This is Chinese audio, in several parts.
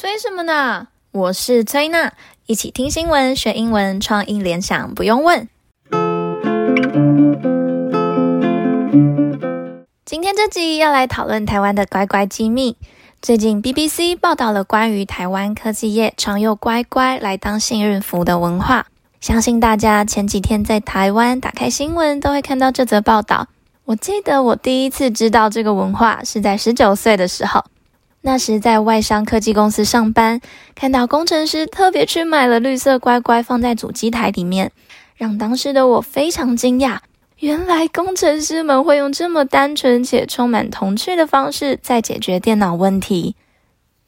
催什么呢？我是崔娜，一起听新闻学英文，创意联想不用问。今天这集要来讨论台湾的乖乖机密。最近 BBC 报道了关于台湾科技业常用乖乖来当幸运符的文化，相信大家前几天在台湾打开新闻都会看到这则报道。我记得我第一次知道这个文化是在十九岁的时候，那时在外商科技公司上班，看到工程师特别去买了绿色乖乖放在主机台里面，让当时的我非常惊讶。原来工程师们会用这么单纯且充满童趣的方式在解决电脑问题。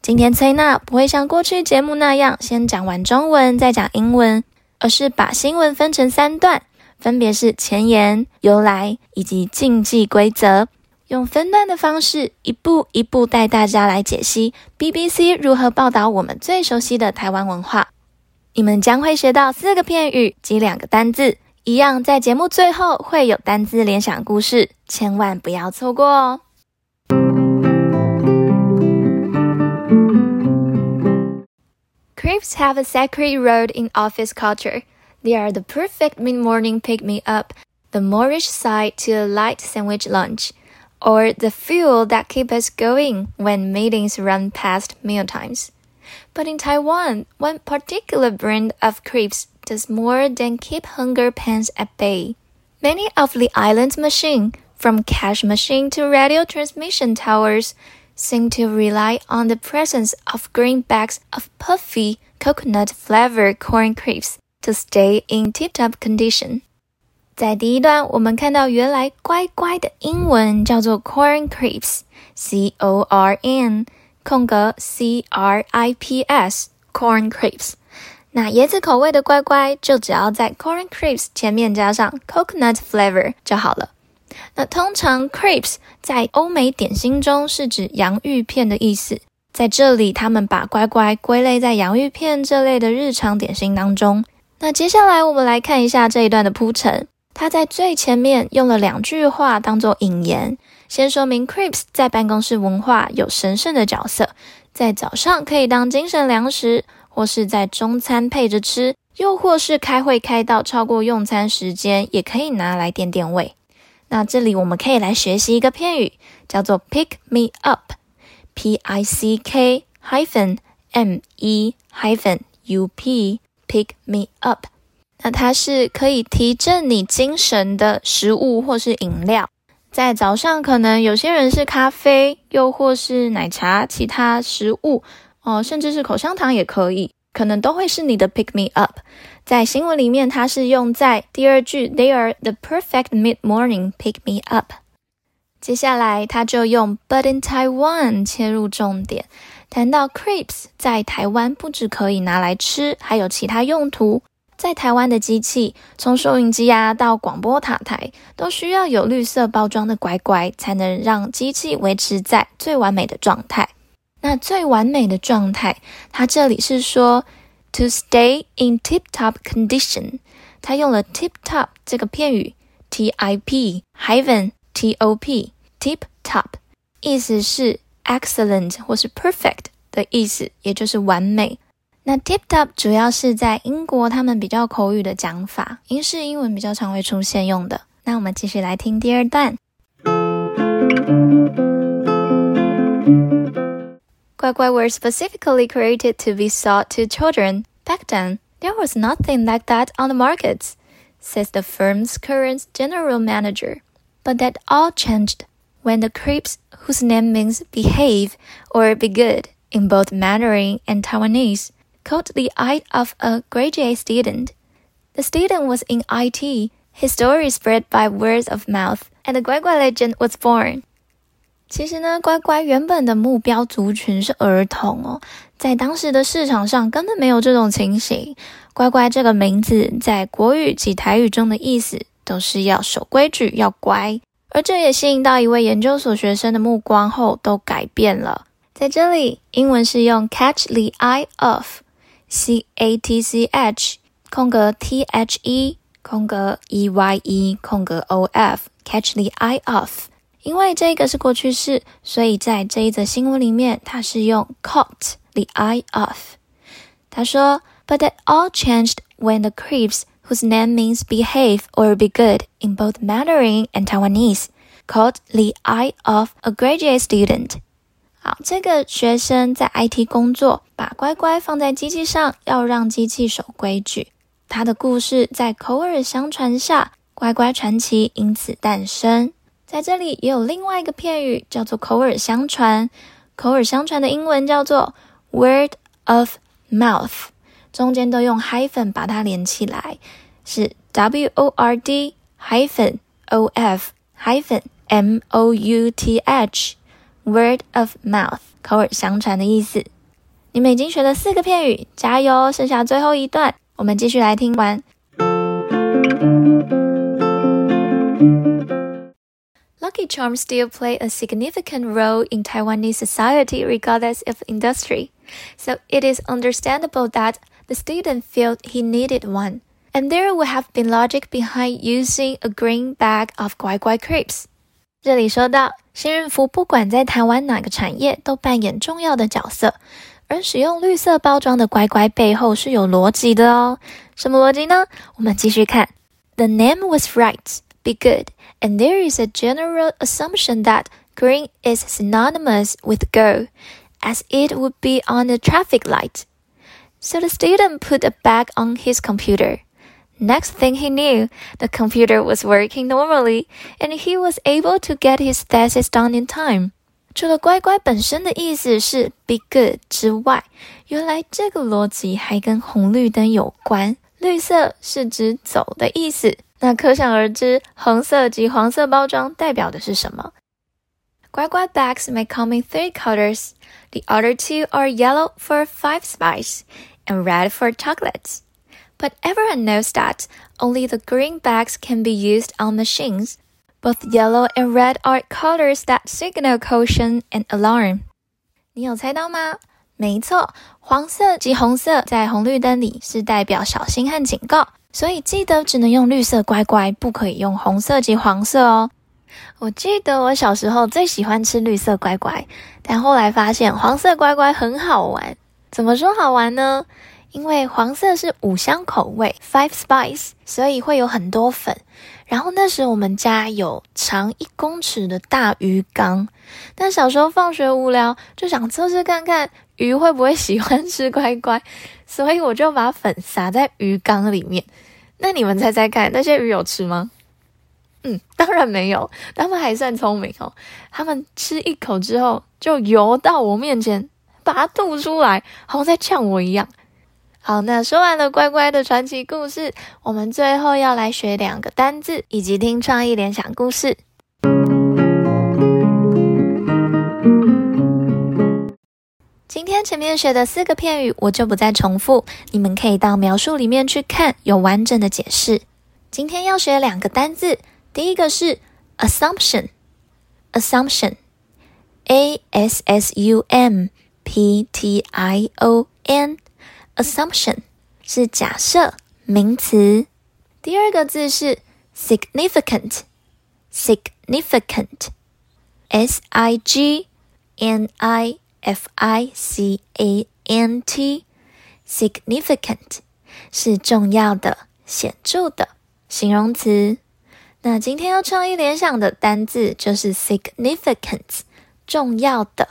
今天崔娜不会像过去节目那样先讲完中文再讲英文，而是把新闻分成三段。分别是前言、由来以及禁忌规则，用分段的方式一步一步带大家来解析 BBC 如何报道我们最熟悉的台湾文化。你们将会学到四个片语及两个单字，一样在节目最后会有单字联想故事，千万不要错过哦。Crepes have a sacred role in office culture. They are the perfect mid-morning pick-me-up, the Moorish side to a light sandwich lunch, or the fuel that keeps us going when meetings run past mealtimes. But in Taiwan, one particular brand of crepes does more than keep hunger pangs at bay. Many of the island's machines, from cash machine to radio transmission towers, seem to rely on the presence of green bags of puffy coconut-flavored corn crepes To stay in tip-top condition。在第一段，我们看到原来乖乖的英文叫做 corn crepes，C-O-R-N 空格 C-R-I-P-S，corn crepes。那椰子口味的乖乖，就只要在 corn crepes 前面加上 coconut flavor 就好了。那通常 crepes 在欧美点心中是指洋芋片的意思，在这里他们把乖乖归类在洋芋片这类的日常点心当中。那接下来我们来看一下这一段的铺陈。他在最前面用了两句话当做引言，先说明 crepes 在办公室文化有神圣的角色，在早上可以当精神粮食，或是在中餐配着吃，又或是开会开到超过用餐时间，也可以拿来垫垫胃。那这里我们可以来学习一个片语，叫做 pick me up，P I C K hyphen M E hyphen U P。Pick me up，那它是可以提振你精神的食物或是饮料。在早上，可能有些人是咖啡，又或是奶茶，其他食物哦、甚至是口香糖也可以，可能都会是你的 pick me up。在新闻里面，它是用在第二句，They are the perfect mid-morning pick me up。接下来，他就用 But in Taiwan 切入重点。谈到 crepes，在台湾不只可以拿来吃，还有其他用途。在台湾的机器，从收音机啊到广播塔台，都需要有绿色包装的乖乖，才能让机器维持在最完美的状态。那最完美的状态，它这里是说 to stay in tip-top condition，它用了 tip-top 这个片语，T-I-P hyphen T-O-P，tip-top，意思是。Excellent 或是 perfect 的意思，也就是完美。那 tip top 主要是在英国他们比较口语的讲法，英式英文比较常会出现用的。那我们继续来听第二段。乖乖 were specifically created to be sold to children. Back then, there was nothing like that on the markets, says the firm's current general manager. But that all changed. When the crepes, whose name means behave or be good in both Mandarin and Taiwanese, caught the eye of a graduate student. The student was in IT. His story spread by word of mouth, and the 乖乖 legend was born. 其实呢，乖乖原本的目标族群是儿童哦，在当时的市场上根本没有这种情形。乖乖这个名字在国语及台语中的意思都是要守规矩，要乖。而这也吸引到一位研究所学生的目光后，都改变了。在这里，英文是用 catch the eye of，c a t c h 空格 t h e 空格 e y e 空格 o f，catch the eye of， 因为这个是过去式，所以在这一则新闻里面，它是用 caught the eye of。他说，But that all changed when the Crips, whose name means behave or be good in both Mandarin and Taiwanese, caught the eye of a graduate student。 好，这个学生在 IT 工作，把乖乖放在机器上，要让机器守规矩。他的故事在口耳相传下，乖乖传奇因此诞生。在这里也有另外一个片语，叫做口耳相传。口耳相传的英文叫做 word of mouth，中间都用 hyphen 把它连起来，是 w o r d hyphen o f hyphen m o u t h word of mouth，口耳相传的意思。你们已经学了四个片语，加油！剩下最后一段，我们继续来听完。Lucky Charms still play a significant role in Taiwanese society regardless of industry, so it is understandable that the student felt he needed one. And there would have been logic behind using a green bag of 乖乖 crepes. 这里说到， 幸运符不管在台湾哪个产业都扮演重要的角色，而使用绿色包装的乖乖背后是有逻辑的哦。什么逻辑呢？我们继续看。The name was right. be good, and there is a general assumption that green is synonymous with go, as it would be on a traffic light. So the student put a bag on his computer. Next thing he knew, the computer was working normally, and he was able to get his thesis done in time. 除了乖乖本身的意思是 be good 之外，原来这个逻辑还跟红绿灯有关。绿色是指走的意思。那可想而知，红色及黄色包装代表的是什么？乖乖 bags may come in three colors. The other two are yellow for five spice and red for chocolates. But everyone knows that only the green bags can be used on machines. Both yellow and red are colors that signal caution and alarm. 你有猜到吗？没错，黄色及红色在红绿灯里是代表小心和警告。所以记得只能用绿色乖乖，不可以用红色及黄色哦。我记得我小时候最喜欢吃绿色乖乖，但后来发现黄色乖乖很好玩。怎么说好玩呢？ 因为黄色是五香口味 （Five Spice），所以会有很多粉。然后那时我们家有长一公尺的大鱼缸，但小时候放学无聊，就想测试看看鱼会不会喜欢吃乖乖。所以我就把粉撒在鱼缸里面，那你们猜猜看，那些鱼有吃吗？嗯，当然没有，他们还算聪明哦。他们吃一口之后，就游到我面前，把它吐出来，好像在呛我一样。好，那说完了乖乖的传奇故事，我们最后要来学两个单字，以及听创意联想故事。今天前面学的四个片语，我就不再重复，你们可以到描述里面去看，有完整的解释。今天要学两个单字，第一个是 assumption，assumption，a s s u m p t i o n Assumption 是假设名词。第二个字是 significant，significant，s i g n i F I C A N T，significant 是重要的、显著的形容词。那今天要创意联想的单字就是 significant，重要的。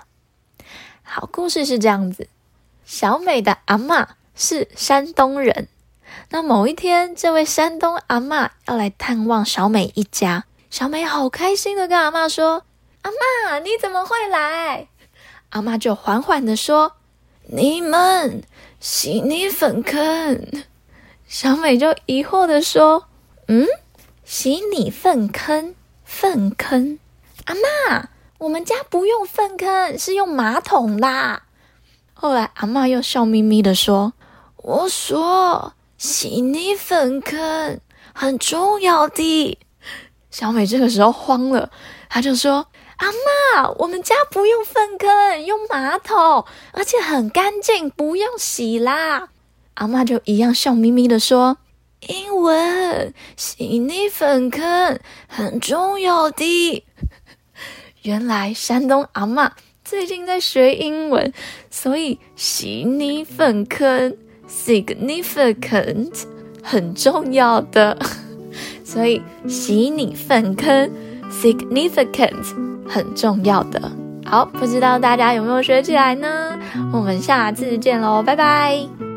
好，故事是这样子：小美的阿嬷是山东人。那某一天，这位山东阿嬷要来探望小美一家，小美好开心的跟阿嬷说：“阿嬷，你怎么会来？”阿妈就缓缓的说：“你们洗米粉坑。”小美就疑惑的说：“嗯，洗你粪坑，粪坑。阿妈，我们家不用粪坑，是用马桶啦。”后来阿妈又笑眯眯的说：“我说洗泥粉坑很重要的。”小美这个时候慌了，她就说。阿嬷，我们家不用粪坑，用马桶，而且很干净，不用洗啦。阿嬷就一样笑眯眯的说：“英文洗泥粪坑很重要的。”原来山东阿嬷最近在学英文，所以洗你粪坑 significant 很重要的，所以洗你粪坑 significant 很重要的。好，不知道大家有没有学起来呢？我们下次见喽，拜拜。